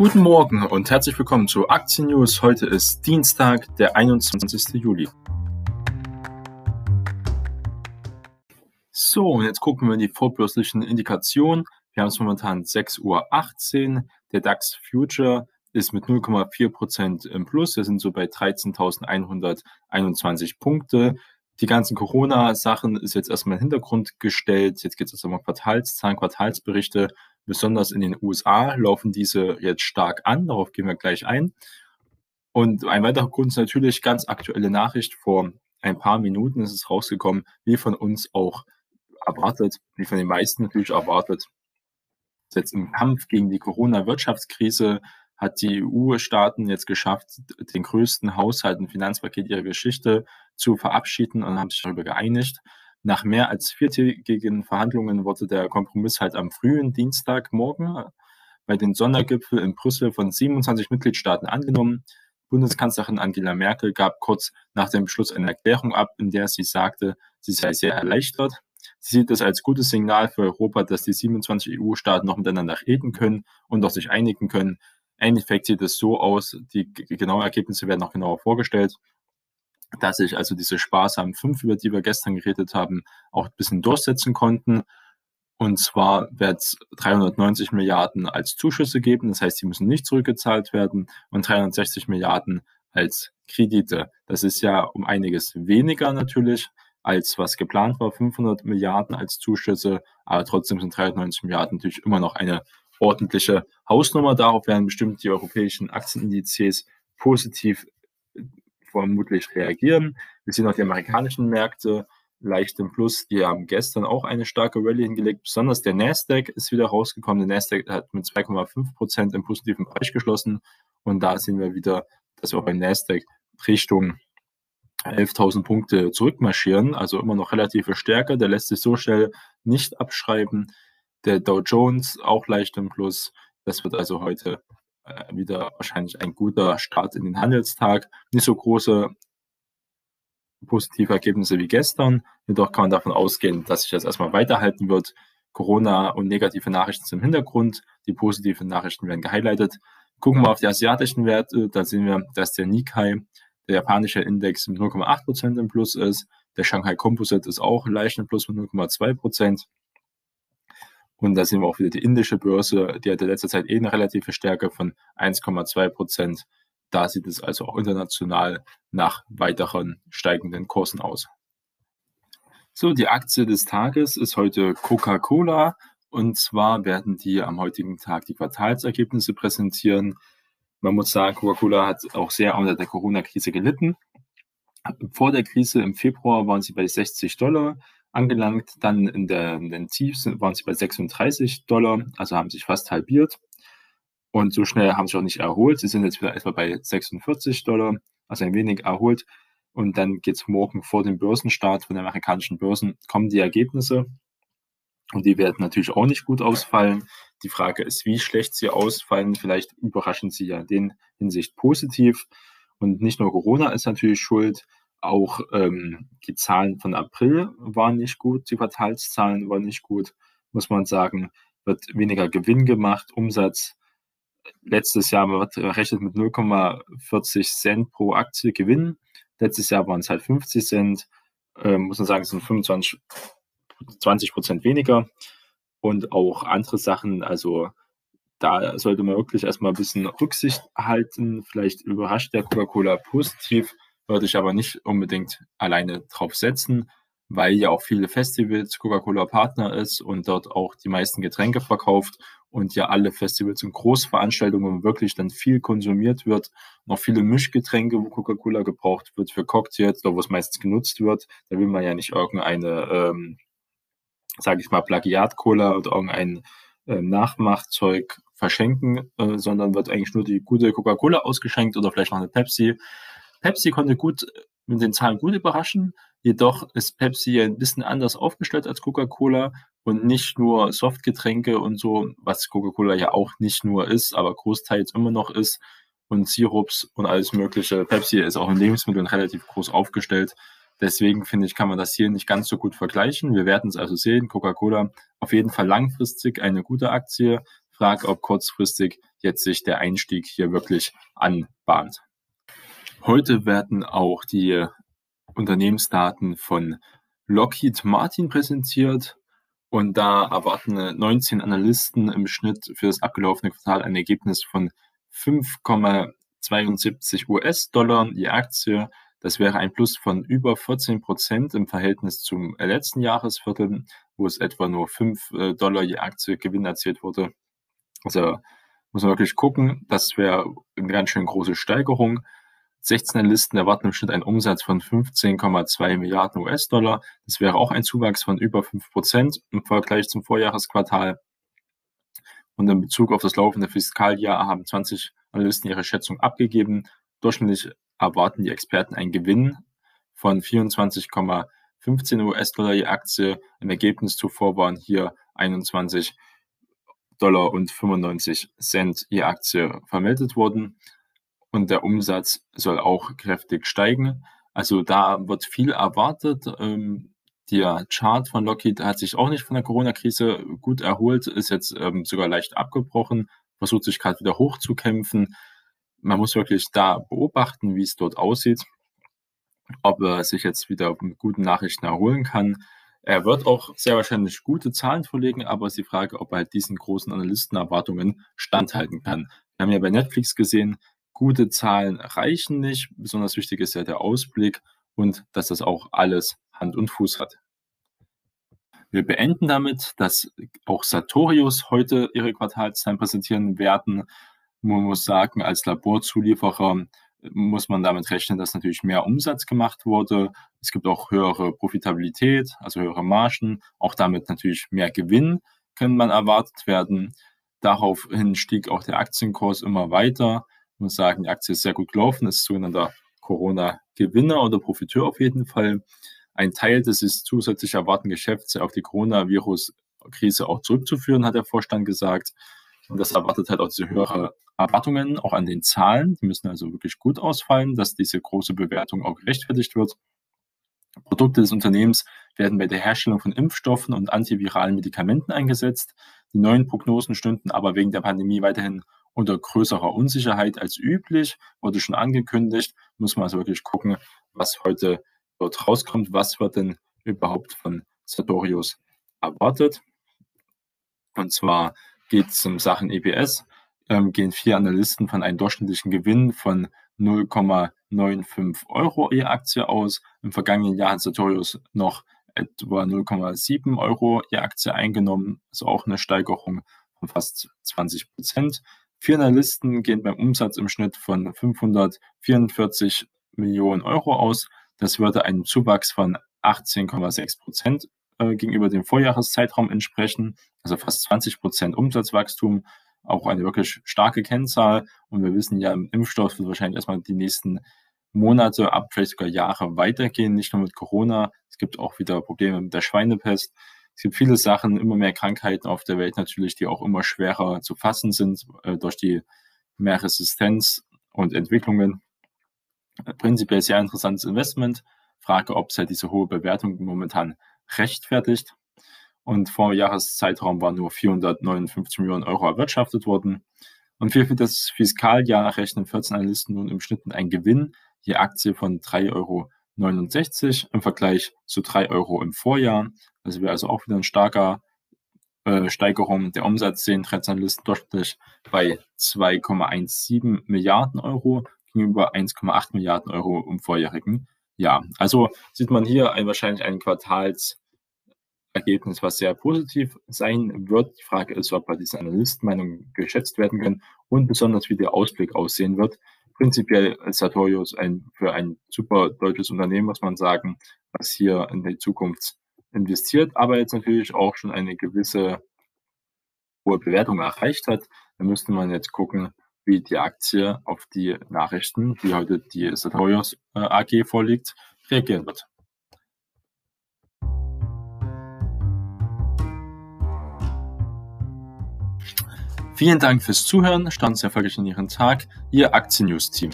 Guten Morgen und herzlich willkommen zu Aktien News. Heute ist Dienstag, der 21. Juli. So, und jetzt gucken wir in die vorbörslichen Indikationen. Wir haben es momentan 6.18 Uhr. Der DAX Future ist mit 0,4% im Plus. Wir sind so bei 13.121 Punkte. Die ganzen Corona-Sachen ist jetzt erstmal in den Hintergrund gestellt. Jetzt geht es erstmal Quartalszahlen, Quartalsberichte. Besonders in den USA laufen diese jetzt stark an. Darauf gehen wir gleich ein. Und ein weiterer Grund ist natürlich ganz aktuelle Nachricht. Vor ein paar Minuten ist es rausgekommen, wie von uns auch erwartet, wie von den meisten natürlich erwartet. Jetzt im Kampf gegen die Corona-Wirtschaftskrise hat die EU-Staaten jetzt geschafft, den größten Haushalt und Finanzpaket ihrer Geschichte zu verabschieden und haben sich darüber geeinigt. Nach mehr als viertägigen Verhandlungen wurde der Kompromiss halt am frühen Dienstagmorgen bei den Sondergipfel in Brüssel von 27 Mitgliedstaaten angenommen. Bundeskanzlerin Angela Merkel gab kurz nach dem Beschluss eine Erklärung ab, in der sie sagte, sie sei sehr erleichtert. Sie sieht es als gutes Signal für Europa, dass die 27 EU-Staaten noch miteinander reden können und auch sich einigen können, Endeffekt sieht es so aus, die genauen Ergebnisse werden noch genauer vorgestellt, dass sich also diese sparsamen fünf, über die wir gestern geredet haben, auch ein bisschen durchsetzen konnten. Und zwar wird es 390 Milliarden als Zuschüsse geben, das heißt, sie müssen nicht zurückgezahlt werden und 360 Milliarden als Kredite. Das ist ja um einiges weniger natürlich, als was geplant war, 500 Milliarden als Zuschüsse, aber trotzdem sind 390 Milliarden natürlich immer noch eine ordentliche Hausnummer. Darauf werden bestimmt die europäischen Aktienindizes positiv äh, vermutlich reagieren. Wir sehen auch die amerikanischen Märkte leicht im Plus. Die haben gestern auch eine starke Rallye hingelegt. Besonders der Nasdaq ist wieder rausgekommen. Der Nasdaq hat mit 2,5 Prozent im positiven Bereich geschlossen. Und da sehen wir wieder, dass wir auch beim Nasdaq Richtung 11.000 Punkte zurückmarschieren. Also immer noch relative Stärke. Der lässt sich so schnell nicht abschreiben. Der Dow Jones auch leicht im Plus. Das wird also heute äh, wieder wahrscheinlich ein guter Start in den Handelstag. Nicht so große positive Ergebnisse wie gestern. Jedoch kann man davon ausgehen, dass sich das erstmal weiterhalten wird. Corona und negative Nachrichten sind im Hintergrund. Die positiven Nachrichten werden gehighlightet. Gucken wir auf die asiatischen Werte. Da sehen wir, dass der Nikkei, der japanische Index, mit 0,8% im Plus ist. Der Shanghai Composite ist auch leicht im Plus mit 0,2%. Und da sehen wir auch wieder die indische Börse, die hatte letzter Zeit eh eine relative Stärke von 1,2 Prozent. Da sieht es also auch international nach weiteren steigenden Kursen aus. So, die Aktie des Tages ist heute Coca-Cola. Und zwar werden die am heutigen Tag die Quartalsergebnisse präsentieren. Man muss sagen, Coca-Cola hat auch sehr unter der Corona-Krise gelitten. Vor der Krise im Februar waren sie bei 60 Dollar angelangt. Dann in, den Tiefs waren sie bei 36 Dollar, also haben sich fast halbiert. Und so schnell haben sie auch nicht erholt. Sie sind jetzt wieder etwa bei 46 Dollar, also ein wenig erholt. Und dann geht es morgen vor dem Börsenstart von den amerikanischen Börsen, kommen die Ergebnisse. Und die werden natürlich auch nicht gut ausfallen. Die Frage ist, wie schlecht sie ausfallen. Vielleicht überraschen sie ja in den Hinsicht positiv. Und nicht nur Corona ist natürlich schuld, auch ähm, die Zahlen von April waren nicht gut, die Quartalszahlen waren nicht gut, muss man sagen. Wird weniger Gewinn gemacht, Umsatz. Letztes Jahr wird rechnet mit 0,40 Cent pro Aktie Gewinn. Letztes Jahr waren es halt 50 Cent. Ähm, muss man sagen, es sind 25, 20 Prozent weniger. Und auch andere Sachen, also da sollte man wirklich erstmal ein bisschen Rücksicht halten. Vielleicht überrascht der Coca-Cola positiv würde ich aber nicht unbedingt alleine drauf setzen, weil ja auch viele Festivals Coca-Cola Partner ist und dort auch die meisten Getränke verkauft und ja alle Festivals und Großveranstaltungen wirklich dann viel konsumiert wird. Noch viele Mischgetränke, wo Coca-Cola gebraucht wird für Cocktails, da wo es meistens genutzt wird. Da will man ja nicht irgendeine, ähm, sage ich mal, Plagiat-Cola oder irgendein äh, Nachmachzeug verschenken, äh, sondern wird eigentlich nur die gute Coca-Cola ausgeschenkt oder vielleicht noch eine Pepsi. Pepsi konnte gut mit den Zahlen gut überraschen, jedoch ist Pepsi ein bisschen anders aufgestellt als Coca-Cola und nicht nur Softgetränke und so, was Coca-Cola ja auch nicht nur ist, aber großteils immer noch ist und Sirups und alles mögliche. Pepsi ist auch in Lebensmitteln relativ groß aufgestellt. Deswegen finde ich, kann man das hier nicht ganz so gut vergleichen. Wir werden es also sehen. Coca-Cola auf jeden Fall langfristig eine gute Aktie. Frage, ob kurzfristig jetzt sich der Einstieg hier wirklich anbahnt. Heute werden auch die Unternehmensdaten von Lockheed Martin präsentiert. Und da erwarten 19 Analysten im Schnitt für das abgelaufene Quartal ein Ergebnis von 5,72 US-Dollar je Aktie. Das wäre ein Plus von über 14 Prozent im Verhältnis zum letzten Jahresviertel, wo es etwa nur 5 äh, Dollar je Aktie Gewinn erzielt wurde. Also muss man wirklich gucken. Das wäre eine ganz schön große Steigerung. 16 Listen erwarten im Schnitt einen Umsatz von 15,2 Milliarden US-Dollar. Das wäre auch ein Zuwachs von über 5 Prozent im Vergleich zum Vorjahresquartal. Und in Bezug auf das laufende Fiskaljahr haben 20 Analysten ihre Schätzung abgegeben. Durchschnittlich erwarten die Experten einen Gewinn von 24,15 US-Dollar je Aktie. Im Ergebnis zuvor waren hier 21 Dollar und 95 Cent je Aktie vermeldet worden und der Umsatz soll auch kräftig steigen. Also da wird viel erwartet. Ähm, der Chart von Lockheed hat sich auch nicht von der Corona-Krise gut erholt, ist jetzt ähm, sogar leicht abgebrochen, versucht sich gerade wieder hochzukämpfen. Man muss wirklich da beobachten, wie es dort aussieht, ob er sich jetzt wieder mit guten Nachrichten erholen kann. Er wird auch sehr wahrscheinlich gute Zahlen vorlegen, aber es ist die Frage, ob er halt diesen großen Analystenerwartungen standhalten kann. Wir haben ja bei Netflix gesehen, gute Zahlen reichen nicht. Besonders wichtig ist ja der Ausblick und dass das auch alles Hand und Fuß hat. Wir beenden damit, dass auch Sartorius heute ihre Quartalszahlen präsentieren werden. Man muss sagen, als Laborzulieferer muss man damit rechnen, dass natürlich mehr Umsatz gemacht wurde. Es gibt auch höhere Profitabilität, also höhere Margen, auch damit natürlich mehr Gewinn können man erwartet werden. Daraufhin stieg auch der Aktienkurs immer weiter. Muss sagen, die Aktie ist sehr gut gelaufen, ist sogenannter Corona-Gewinner oder Profiteur auf jeden Fall. Ein Teil des zusätzlich erwarteten Geschäfts auf die Coronavirus-Krise auch zurückzuführen, hat der Vorstand gesagt. Und das erwartet halt auch diese höhere Erwartungen, auch an den Zahlen. Die müssen also wirklich gut ausfallen, dass diese große Bewertung auch gerechtfertigt wird. Produkte des Unternehmens werden bei der Herstellung von Impfstoffen und antiviralen Medikamenten eingesetzt. Die neuen Prognosen stünden aber wegen der Pandemie weiterhin unter größerer Unsicherheit als üblich, wurde schon angekündigt. Muss man also wirklich gucken, was heute dort rauskommt. Was wird denn überhaupt von Sartorius erwartet? Und zwar geht es um Sachen EPS, ähm, gehen vier Analysten von einem durchschnittlichen Gewinn von 0,95 Euro je Aktie aus. Im vergangenen Jahr hat Sartorius noch etwa 0,7 Euro je Aktie eingenommen, also auch eine Steigerung von fast 20 Prozent. Vier Analysten gehen beim Umsatz im Schnitt von 544 Millionen Euro aus. Das würde einem Zuwachs von 18,6 Prozent äh, gegenüber dem Vorjahreszeitraum entsprechen, also fast 20 Prozent Umsatzwachstum, auch eine wirklich starke Kennzahl. Und wir wissen ja, im Impfstoff wird wahrscheinlich erstmal die nächsten Monate, ab vielleicht sogar Jahre weitergehen, nicht nur mit Corona. Es gibt auch wieder Probleme mit der Schweinepest. Es gibt viele Sachen, immer mehr Krankheiten auf der Welt natürlich, die auch immer schwerer zu fassen sind äh, durch die mehr Resistenz und Entwicklungen. Prinzipiell sehr interessantes Investment. Frage, ob es halt diese hohe Bewertung momentan rechtfertigt. Und vor Jahreszeitraum waren nur 459 Millionen Euro erwirtschaftet worden. Und für das Fiskaljahr rechnen 14 Analysten nun im Schnitt einen Gewinn je Aktie von 3,69 Euro im Vergleich zu 3 Euro im Vorjahr. Also wäre also auch wieder ein starker äh, Steigerung. Der Umsatz sehen Trendanalysten durchschnittlich bei 2,17 Milliarden Euro gegenüber 1,8 Milliarden Euro im vorjährigen Jahr. Also sieht man hier ein, wahrscheinlich ein Quartalsergebnis, was sehr positiv sein wird. Die Frage ist, ob bei diesen Analystenmeinungen geschätzt werden können und besonders wie der Ausblick aussehen wird. Prinzipiell ist Sartorius ein, für ein super deutsches Unternehmen, muss man sagen, was hier in die Zukunft investiert, aber jetzt natürlich auch schon eine gewisse hohe Bewertung erreicht hat. Da müsste man jetzt gucken, wie die Aktie auf die Nachrichten, die heute die Sartorius äh, AG vorliegt, reagieren wird. Vielen Dank fürs Zuhören. Stand sehr erfolgreich in Ihren Tag. Ihr Aktien-News-Team.